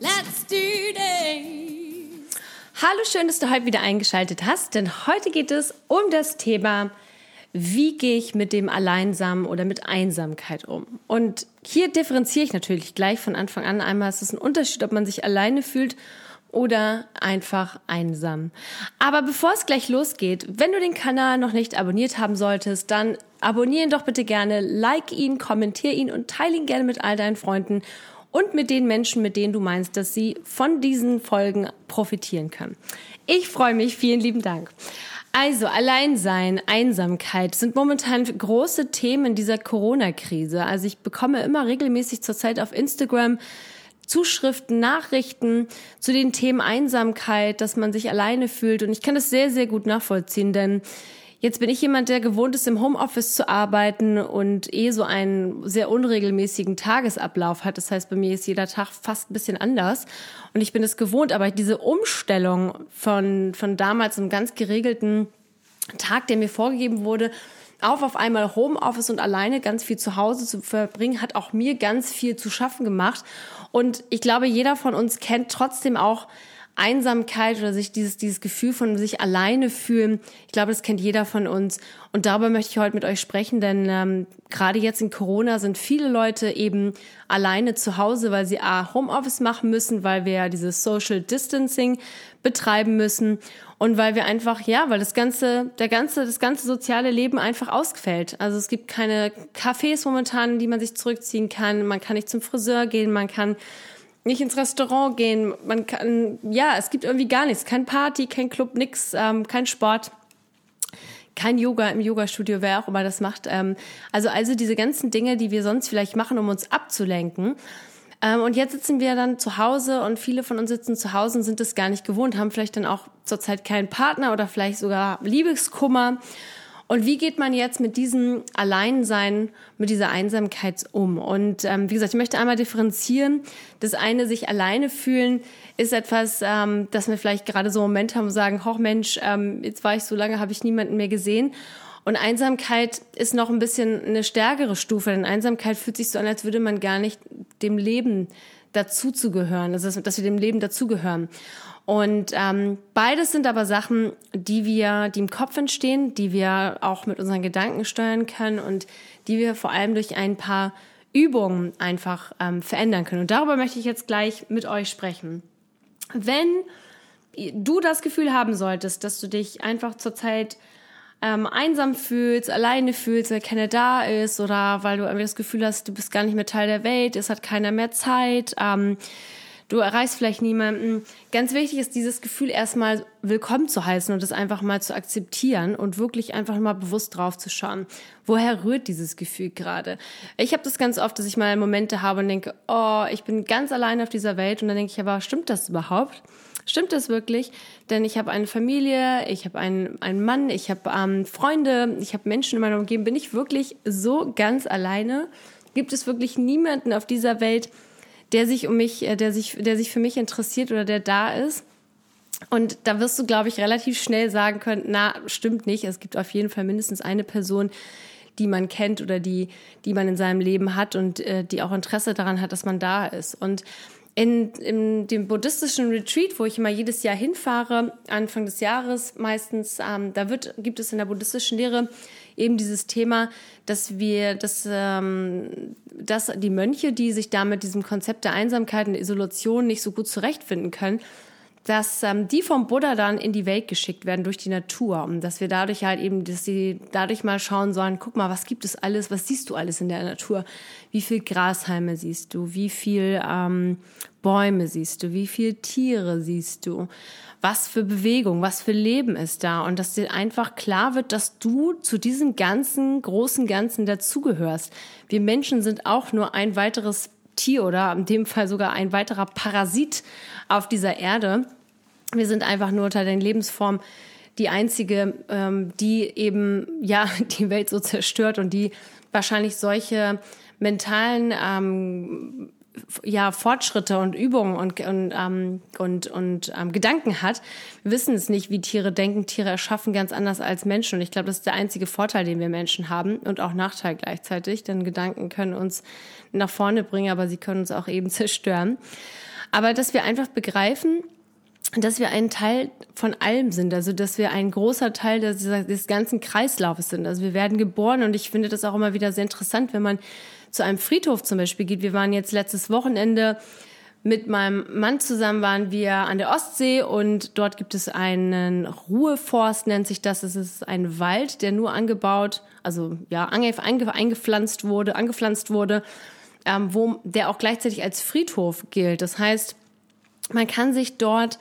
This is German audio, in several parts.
Let's do this! Hallo, schön, dass du heute wieder eingeschaltet hast, denn heute geht es um das Thema, wie gehe ich mit dem Alleinsamen oder mit Einsamkeit um? Und hier differenziere ich natürlich gleich von Anfang an einmal, es ist ein Unterschied, ob man sich alleine fühlt oder einfach einsam. Aber bevor es gleich losgeht, wenn du den Kanal noch nicht abonniert haben solltest, dann abonniere ihn doch bitte gerne, like ihn, kommentiere ihn und teile ihn gerne mit all deinen Freunden und mit den Menschen, mit denen du meinst, dass sie von diesen Folgen profitieren können. Ich freue mich. Vielen lieben Dank. Also Alleinsein, Einsamkeit sind momentan große Themen dieser Corona-Krise. Also ich bekomme immer regelmäßig zurzeit auf Instagram Zuschriften, Nachrichten zu den Themen Einsamkeit, dass man sich alleine fühlt. Und ich kann das sehr, sehr gut nachvollziehen, denn Jetzt bin ich jemand, der gewohnt ist, im Homeoffice zu arbeiten und eh so einen sehr unregelmäßigen Tagesablauf hat. Das heißt, bei mir ist jeder Tag fast ein bisschen anders. Und ich bin es gewohnt, aber diese Umstellung von, von damals einem ganz geregelten Tag, der mir vorgegeben wurde, auf auf einmal Homeoffice und alleine ganz viel zu Hause zu verbringen, hat auch mir ganz viel zu schaffen gemacht. Und ich glaube, jeder von uns kennt trotzdem auch Einsamkeit oder sich dieses, dieses Gefühl von sich alleine fühlen. Ich glaube, das kennt jeder von uns. Und darüber möchte ich heute mit euch sprechen, denn ähm, gerade jetzt in Corona sind viele Leute eben alleine zu Hause, weil sie A, Homeoffice machen müssen, weil wir ja dieses Social Distancing betreiben müssen und weil wir einfach, ja, weil das ganze, der ganze, das ganze soziale Leben einfach ausfällt. Also es gibt keine Cafés momentan, die man sich zurückziehen kann. Man kann nicht zum Friseur gehen, man kann nicht ins Restaurant gehen, man kann, ja, es gibt irgendwie gar nichts, kein Party, kein Club, nix, ähm, kein Sport, kein Yoga im Yogastudio, wer auch immer das macht. Ähm, also, also diese ganzen Dinge, die wir sonst vielleicht machen, um uns abzulenken. Ähm, und jetzt sitzen wir dann zu Hause und viele von uns sitzen zu Hause und sind es gar nicht gewohnt, haben vielleicht dann auch zurzeit keinen Partner oder vielleicht sogar Liebeskummer und wie geht man jetzt mit diesem Alleinsein, mit dieser Einsamkeit um? Und ähm, wie gesagt, ich möchte einmal differenzieren. Das eine, sich alleine fühlen, ist etwas, ähm, dass wir vielleicht gerade so einen Moment haben und sagen, hoch Mensch, ähm, jetzt war ich so lange, habe ich niemanden mehr gesehen. Und Einsamkeit ist noch ein bisschen eine stärkere Stufe, denn Einsamkeit fühlt sich so an, als würde man gar nicht dem Leben dazuzugehören, also dass wir dem Leben dazugehören. Und ähm, beides sind aber Sachen, die wir, die im Kopf entstehen, die wir auch mit unseren Gedanken steuern können und die wir vor allem durch ein paar Übungen einfach ähm, verändern können. Und darüber möchte ich jetzt gleich mit euch sprechen. Wenn du das Gefühl haben solltest, dass du dich einfach zurzeit ähm, einsam fühlst, alleine fühlst, weil keiner da ist oder weil du irgendwie das Gefühl hast, du bist gar nicht mehr Teil der Welt, es hat keiner mehr Zeit, ähm, du erreichst vielleicht niemanden. Ganz wichtig ist dieses Gefühl erstmal willkommen zu heißen und es einfach mal zu akzeptieren und wirklich einfach mal bewusst drauf zu schauen. Woher rührt dieses Gefühl gerade? Ich habe das ganz oft, dass ich mal Momente habe und denke, oh, ich bin ganz allein auf dieser Welt und dann denke ich aber, stimmt das überhaupt? Stimmt das wirklich? Denn ich habe eine Familie, ich habe einen, einen Mann, ich habe ähm, Freunde, ich habe Menschen in meiner Umgebung. Bin ich wirklich so ganz alleine? Gibt es wirklich niemanden auf dieser Welt, der sich um mich, äh, der sich, der sich für mich interessiert oder der da ist. Und da wirst du, glaube ich, relativ schnell sagen können, na, stimmt nicht. Es gibt auf jeden Fall mindestens eine Person, die man kennt oder die, die man in seinem Leben hat und äh, die auch Interesse daran hat, dass man da ist. Und in, in dem buddhistischen Retreat, wo ich immer jedes Jahr hinfahre, Anfang des Jahres meistens, ähm, da wird, gibt es in der buddhistischen Lehre eben dieses Thema, dass wir, dass, ähm, dass die Mönche, die sich da mit diesem Konzept der Einsamkeit und Isolation nicht so gut zurechtfinden können, dass ähm, die vom Buddha dann in die Welt geschickt werden durch die Natur und dass wir dadurch halt eben, dass sie dadurch mal schauen sollen, guck mal, was gibt es alles, was siehst du alles in der Natur? Wie viel Grashalme siehst du? Wie viel ähm, Bäume siehst du? Wie viel Tiere siehst du? Was für Bewegung, was für Leben ist da? Und dass dir einfach klar wird, dass du zu diesem ganzen großen Ganzen dazugehörst. Wir Menschen sind auch nur ein weiteres Tier oder in dem Fall sogar ein weiterer Parasit auf dieser Erde. Wir sind einfach nur unter den Lebensformen die einzige, ähm, die eben ja die Welt so zerstört und die wahrscheinlich solche mentalen ähm, ja, Fortschritte und Übungen und, und, ähm, und, und ähm, Gedanken hat. Wir wissen es nicht, wie Tiere denken. Tiere erschaffen ganz anders als Menschen. Und ich glaube, das ist der einzige Vorteil, den wir Menschen haben und auch Nachteil gleichzeitig. Denn Gedanken können uns nach vorne bringen, aber sie können uns auch eben zerstören. Aber dass wir einfach begreifen, dass wir ein Teil von allem sind, also dass wir ein großer Teil des, des ganzen Kreislaufes sind. Also wir werden geboren und ich finde das auch immer wieder sehr interessant, wenn man zu einem Friedhof zum Beispiel geht. Wir waren jetzt letztes Wochenende mit meinem Mann zusammen waren wir an der Ostsee und dort gibt es einen Ruheforst, nennt sich das. Es ist ein Wald, der nur angebaut, also ja, eingepflanzt wurde, angepflanzt wurde, ähm, wo der auch gleichzeitig als Friedhof gilt. Das heißt, man kann sich dort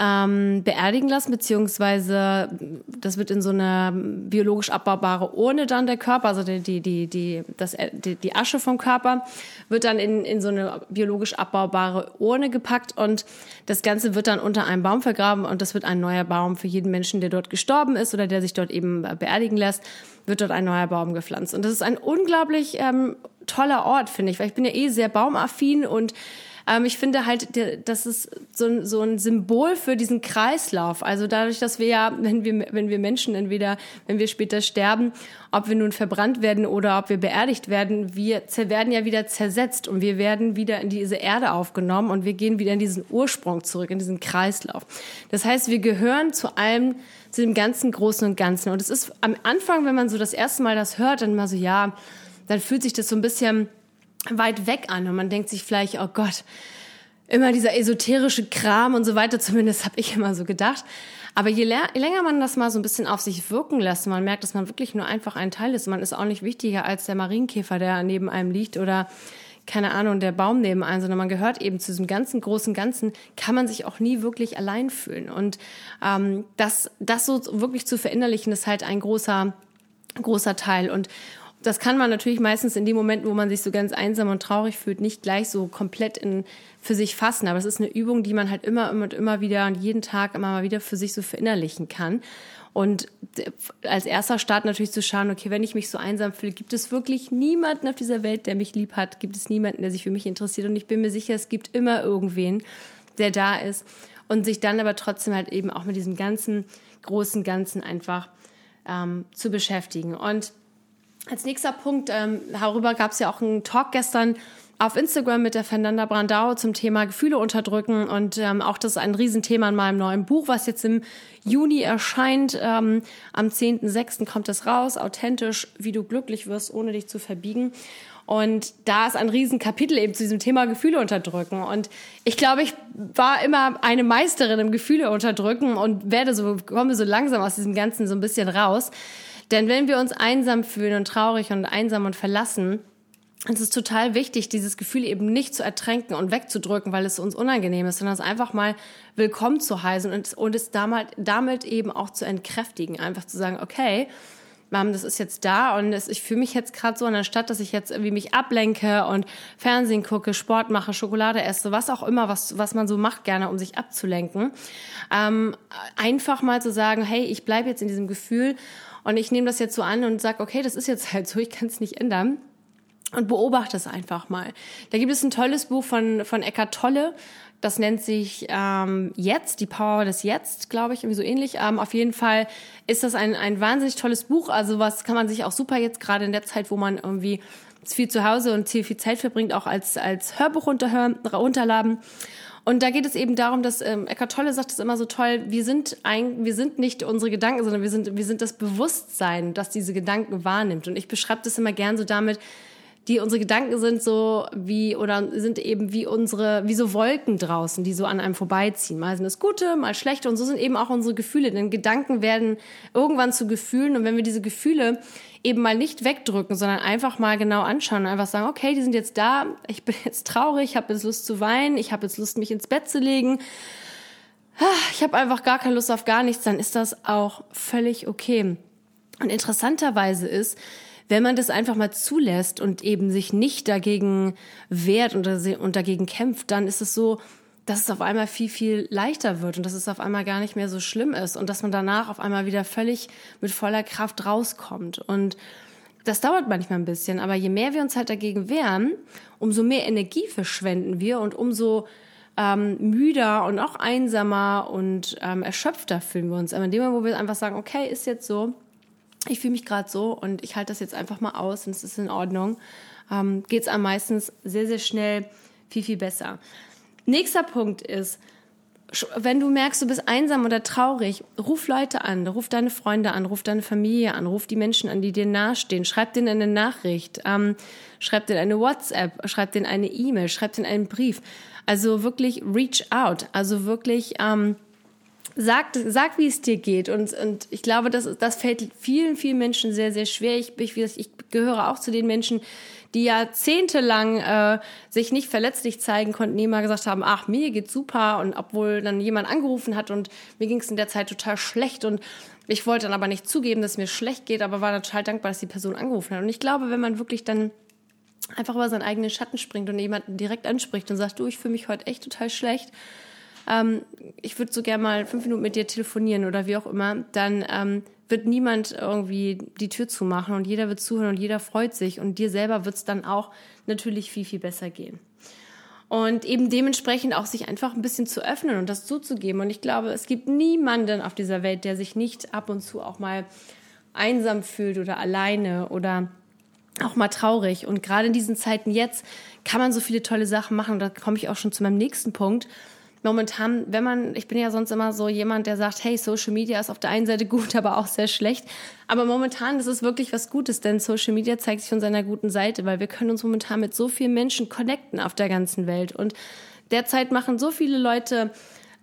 ähm, beerdigen lassen, beziehungsweise das wird in so eine biologisch abbaubare Urne dann der Körper, also die, die, die, die, das, die, die Asche vom Körper wird dann in, in so eine biologisch abbaubare Urne gepackt und das Ganze wird dann unter einem Baum vergraben und das wird ein neuer Baum für jeden Menschen, der dort gestorben ist oder der sich dort eben beerdigen lässt, wird dort ein neuer Baum gepflanzt. Und das ist ein unglaublich ähm, toller Ort, finde ich, weil ich bin ja eh sehr baumaffin und ähm, ich finde halt, das ist so ein, so ein Symbol für diesen Kreislauf. Also dadurch, dass wir ja, wenn wir, wenn wir Menschen entweder, wenn wir später sterben, ob wir nun verbrannt werden oder ob wir beerdigt werden, wir werden ja wieder zersetzt und wir werden wieder in diese Erde aufgenommen und wir gehen wieder in diesen Ursprung zurück, in diesen Kreislauf. Das heißt, wir gehören zu allem, zu dem ganzen Großen und Ganzen. Und es ist am Anfang, wenn man so das erste Mal das hört, dann mal so, ja, dann fühlt sich das so ein bisschen weit weg an und man denkt sich vielleicht, oh Gott, immer dieser esoterische Kram und so weiter, zumindest habe ich immer so gedacht. Aber je, je, länger man das mal so ein bisschen auf sich wirken lässt, man merkt, dass man wirklich nur einfach ein Teil ist. Man ist auch nicht wichtiger als der Marienkäfer, der neben einem liegt oder keine Ahnung, der Baum neben einem, sondern man gehört eben zu diesem ganzen großen Ganzen, kann man sich auch nie wirklich allein fühlen. Und ähm, das, das so wirklich zu verinnerlichen, ist halt ein großer, großer Teil. Und das kann man natürlich meistens in dem Moment, wo man sich so ganz einsam und traurig fühlt, nicht gleich so komplett in, für sich fassen. Aber es ist eine Übung, die man halt immer, und immer wieder und jeden Tag immer mal wieder für sich so verinnerlichen kann. Und als erster Start natürlich zu schauen, okay, wenn ich mich so einsam fühle, gibt es wirklich niemanden auf dieser Welt, der mich lieb hat? Gibt es niemanden, der sich für mich interessiert? Und ich bin mir sicher, es gibt immer irgendwen, der da ist. Und sich dann aber trotzdem halt eben auch mit diesem ganzen großen Ganzen einfach ähm, zu beschäftigen. Und als nächster Punkt, ähm, darüber gab es ja auch einen Talk gestern auf Instagram mit der Fernanda Brandau zum Thema Gefühle unterdrücken und ähm, auch das ist ein Riesenthema in meinem neuen Buch, was jetzt im Juni erscheint. Ähm, am 10.06. kommt es raus, authentisch, wie du glücklich wirst, ohne dich zu verbiegen. Und da ist ein Riesenkapitel eben zu diesem Thema Gefühle unterdrücken. Und ich glaube, ich war immer eine Meisterin im Gefühle unterdrücken und werde so, komme so langsam aus diesem Ganzen so ein bisschen raus. Denn wenn wir uns einsam fühlen und traurig und einsam und verlassen, es ist total wichtig, dieses Gefühl eben nicht zu ertränken und wegzudrücken, weil es uns unangenehm ist, sondern es einfach mal willkommen zu heißen und, und es damit, damit eben auch zu entkräftigen. Einfach zu sagen, okay, Mom, das ist jetzt da und das, ich fühle mich jetzt gerade so, anstatt dass ich jetzt irgendwie mich ablenke und Fernsehen gucke, Sport mache, Schokolade esse, was auch immer, was, was man so macht gerne, um sich abzulenken, ähm, einfach mal zu sagen, hey, ich bleibe jetzt in diesem Gefühl und ich nehme das jetzt so an und sage, okay, das ist jetzt halt so, ich kann es nicht ändern. Und beobachte es einfach mal. Da gibt es ein tolles Buch von, von Eckart Tolle. Das nennt sich ähm, Jetzt, die Power des Jetzt, glaube ich, irgendwie so ähnlich. Ähm, auf jeden Fall ist das ein, ein wahnsinnig tolles Buch. Also was kann man sich auch super jetzt gerade in der Zeit, wo man irgendwie viel zu Hause und viel, viel Zeit verbringt, auch als, als Hörbuch runterhören, runterladen. Und da geht es eben darum, dass ähm, Eckart Tolle sagt es immer so toll, wir sind ein, wir sind nicht unsere Gedanken, sondern wir sind, wir sind das Bewusstsein, das diese Gedanken wahrnimmt. Und ich beschreibe das immer gern so damit, die unsere Gedanken sind so wie oder sind eben wie unsere wie so Wolken draußen, die so an einem vorbeiziehen. Mal sind es gute, mal schlechte und so sind eben auch unsere Gefühle, denn Gedanken werden irgendwann zu Gefühlen und wenn wir diese Gefühle eben mal nicht wegdrücken, sondern einfach mal genau anschauen und einfach sagen, okay, die sind jetzt da, ich bin jetzt traurig, ich habe jetzt Lust zu weinen, ich habe jetzt Lust mich ins Bett zu legen. Ah, ich habe einfach gar keine Lust auf gar nichts, dann ist das auch völlig okay. Und interessanterweise ist, wenn man das einfach mal zulässt und eben sich nicht dagegen wehrt und, und dagegen kämpft, dann ist es so, dass es auf einmal viel, viel leichter wird und dass es auf einmal gar nicht mehr so schlimm ist und dass man danach auf einmal wieder völlig mit voller Kraft rauskommt. Und das dauert manchmal ein bisschen, aber je mehr wir uns halt dagegen wehren, umso mehr Energie verschwenden wir und umso ähm, müder und auch einsamer und ähm, erschöpfter fühlen wir uns. Aber in dem Moment, wo wir einfach sagen, okay, ist jetzt so, ich fühle mich gerade so und ich halte das jetzt einfach mal aus und es ist in Ordnung, ähm, geht es am meistens sehr, sehr schnell viel, viel besser. Nächster Punkt ist, wenn du merkst, du bist einsam oder traurig, ruf Leute an, ruf deine Freunde an, ruf deine Familie an, ruf die Menschen an, die dir nahestehen, schreib denen eine Nachricht, ähm, schreib denen eine WhatsApp, schreib denen eine E-Mail, schreib denen einen Brief. Also wirklich reach out, also wirklich ähm, sag, sag, wie es dir geht. Und, und ich glaube, das, das fällt vielen, vielen Menschen sehr, sehr schwer. Ich, ich, ich gehöre auch zu den Menschen, die jahrzehntelang äh, sich nicht verletzlich zeigen konnten, die immer gesagt haben, ach, mir geht's super. Und obwohl dann jemand angerufen hat und mir ging es in der Zeit total schlecht und ich wollte dann aber nicht zugeben, dass mir schlecht geht, aber war total dankbar, dass die Person angerufen hat. Und ich glaube, wenn man wirklich dann einfach über seinen eigenen Schatten springt und jemanden direkt anspricht und sagt, du, ich fühle mich heute echt total schlecht, ähm, ich würde so gerne mal fünf Minuten mit dir telefonieren oder wie auch immer, dann ähm, wird niemand irgendwie die Tür zumachen und jeder wird zuhören und jeder freut sich und dir selber wird es dann auch natürlich viel, viel besser gehen. Und eben dementsprechend auch sich einfach ein bisschen zu öffnen und das zuzugeben. Und ich glaube, es gibt niemanden auf dieser Welt, der sich nicht ab und zu auch mal einsam fühlt oder alleine oder auch mal traurig. Und gerade in diesen Zeiten jetzt kann man so viele tolle Sachen machen. Und da komme ich auch schon zu meinem nächsten Punkt momentan, wenn man, ich bin ja sonst immer so jemand, der sagt, hey, Social Media ist auf der einen Seite gut, aber auch sehr schlecht. Aber momentan ist es wirklich was Gutes, denn Social Media zeigt sich von seiner guten Seite, weil wir können uns momentan mit so vielen Menschen connecten auf der ganzen Welt. Und derzeit machen so viele Leute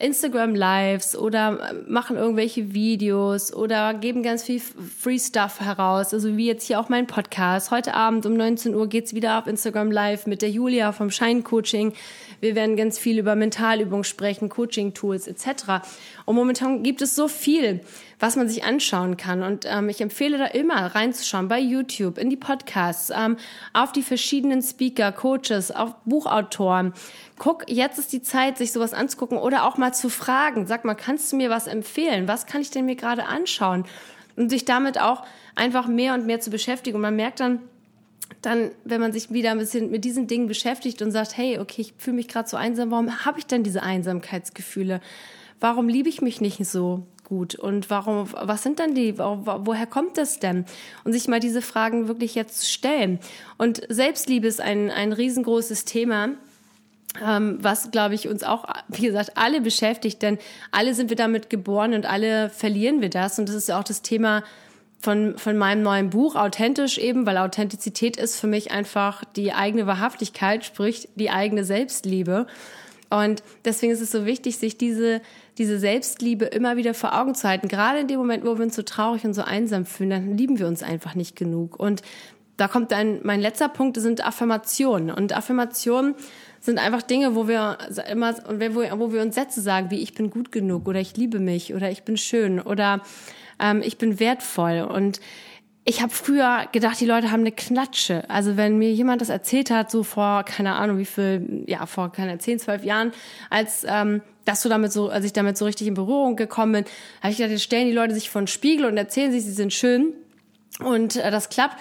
Instagram Lives oder machen irgendwelche Videos oder geben ganz viel Free Stuff heraus. Also wie jetzt hier auch mein Podcast. Heute Abend um 19 Uhr geht's wieder auf Instagram Live mit der Julia vom Shine Coaching. Wir werden ganz viel über Mentalübungen sprechen, Coaching-Tools etc. Und momentan gibt es so viel, was man sich anschauen kann. Und ähm, ich empfehle da immer reinzuschauen bei YouTube, in die Podcasts, ähm, auf die verschiedenen Speaker, Coaches, auf Buchautoren. Guck, jetzt ist die Zeit, sich sowas anzugucken oder auch mal zu fragen. Sag mal, kannst du mir was empfehlen? Was kann ich denn mir gerade anschauen? Und sich damit auch einfach mehr und mehr zu beschäftigen. Und man merkt dann, dann, wenn man sich wieder ein bisschen mit diesen Dingen beschäftigt und sagt, hey, okay, ich fühle mich gerade so einsam, warum habe ich denn diese Einsamkeitsgefühle? Warum liebe ich mich nicht so gut? Und warum, was sind dann die, woher kommt das denn? Und sich mal diese Fragen wirklich jetzt stellen. Und Selbstliebe ist ein, ein riesengroßes Thema. Ähm, was, glaube ich, uns auch, wie gesagt, alle beschäftigt, denn alle sind wir damit geboren und alle verlieren wir das. Und das ist ja auch das Thema von, von meinem neuen Buch, authentisch eben, weil Authentizität ist für mich einfach die eigene Wahrhaftigkeit, sprich die eigene Selbstliebe. Und deswegen ist es so wichtig, sich diese, diese Selbstliebe immer wieder vor Augen zu halten. Gerade in dem Moment, wo wir uns so traurig und so einsam fühlen, dann lieben wir uns einfach nicht genug. Und da kommt dann, mein letzter Punkt sind Affirmationen. Und Affirmationen sind einfach Dinge, wo wir immer, wo wir uns Sätze sagen, wie ich bin gut genug oder ich liebe mich oder ich bin schön oder ähm, ich bin wertvoll. Und ich habe früher gedacht, die Leute haben eine Knatsche. Also wenn mir jemand das erzählt hat, so vor, keine Ahnung, wie viel, ja, vor keine 10, 12 Jahren, als ähm, dass du damit so, als ich damit so richtig in Berührung gekommen bin, habe ich gedacht, jetzt stellen die Leute sich vor den Spiegel und erzählen sich, sie sind schön. Und äh, das klappt.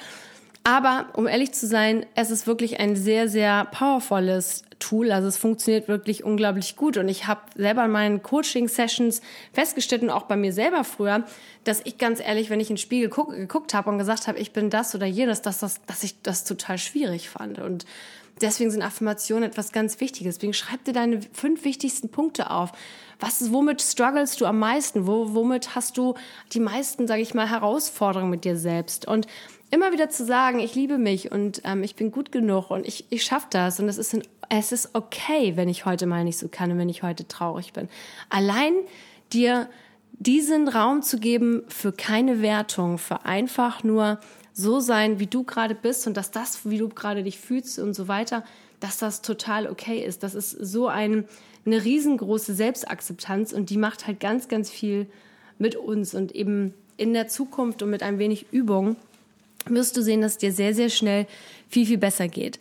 Aber um ehrlich zu sein, es ist wirklich ein sehr, sehr powervolles Tool. Also es funktioniert wirklich unglaublich gut. Und ich habe selber in meinen Coaching-Sessions festgestellt und auch bei mir selber früher, dass ich ganz ehrlich, wenn ich in den Spiegel guck, geguckt habe und gesagt habe, ich bin das oder jenes, dass, das, dass ich das total schwierig fand. Und deswegen sind Affirmationen etwas ganz Wichtiges. Deswegen schreib dir deine fünf wichtigsten Punkte auf. Was womit struggles du am meisten? Wo, womit hast du die meisten, sage ich mal, Herausforderungen mit dir selbst? Und immer wieder zu sagen, ich liebe mich und ähm, ich bin gut genug und ich, ich schaffe das und es ist, ein, es ist okay, wenn ich heute mal nicht so kann und wenn ich heute traurig bin. Allein dir diesen Raum zu geben für keine Wertung, für einfach nur so sein, wie du gerade bist und dass das, wie du gerade dich fühlst und so weiter, dass das total okay ist. Das ist so ein, eine riesengroße Selbstakzeptanz und die macht halt ganz, ganz viel mit uns und eben in der Zukunft und mit ein wenig Übung wirst du sehen, dass es dir sehr, sehr schnell viel, viel besser geht.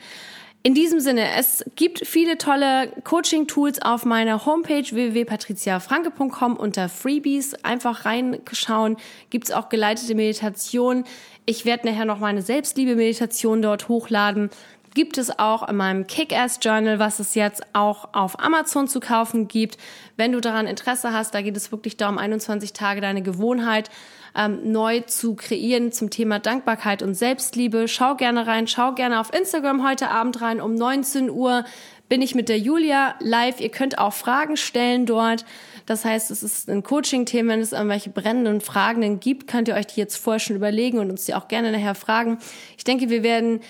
In diesem Sinne, es gibt viele tolle Coaching-Tools auf meiner Homepage www.patriziafranke.com unter Freebies. Einfach reinschauen. Gibt es auch geleitete Meditation. Ich werde nachher noch meine Selbstliebe-Meditation dort hochladen. Gibt es auch in meinem Kick-Ass-Journal, was es jetzt auch auf Amazon zu kaufen gibt. Wenn du daran Interesse hast, da geht es wirklich darum, 21 Tage deine Gewohnheit ähm, neu zu kreieren zum Thema Dankbarkeit und Selbstliebe. Schau gerne rein, schau gerne auf Instagram heute Abend rein. Um 19 Uhr bin ich mit der Julia live. Ihr könnt auch Fragen stellen dort. Das heißt, es ist ein Coaching-Thema. Wenn es irgendwelche brennenden Fragen gibt, könnt ihr euch die jetzt vorher schon überlegen und uns die auch gerne nachher fragen. Ich denke, wir werden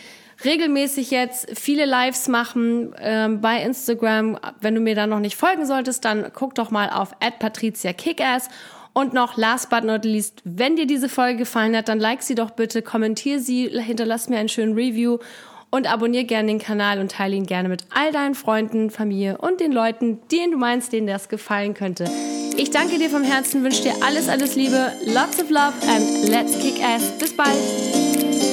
regelmäßig jetzt viele Lives machen ähm, bei Instagram. Wenn du mir da noch nicht folgen solltest, dann guck doch mal auf @patriziakickass und noch last but not least, wenn dir diese Folge gefallen hat, dann like sie doch bitte, kommentier sie, hinterlass mir einen schönen Review und abonniere gerne den Kanal und teile ihn gerne mit all deinen Freunden, Familie und den Leuten, denen du meinst, denen das gefallen könnte. Ich danke dir vom Herzen, wünsche dir alles, alles Liebe, lots of love and let's kick ass. Bis bald!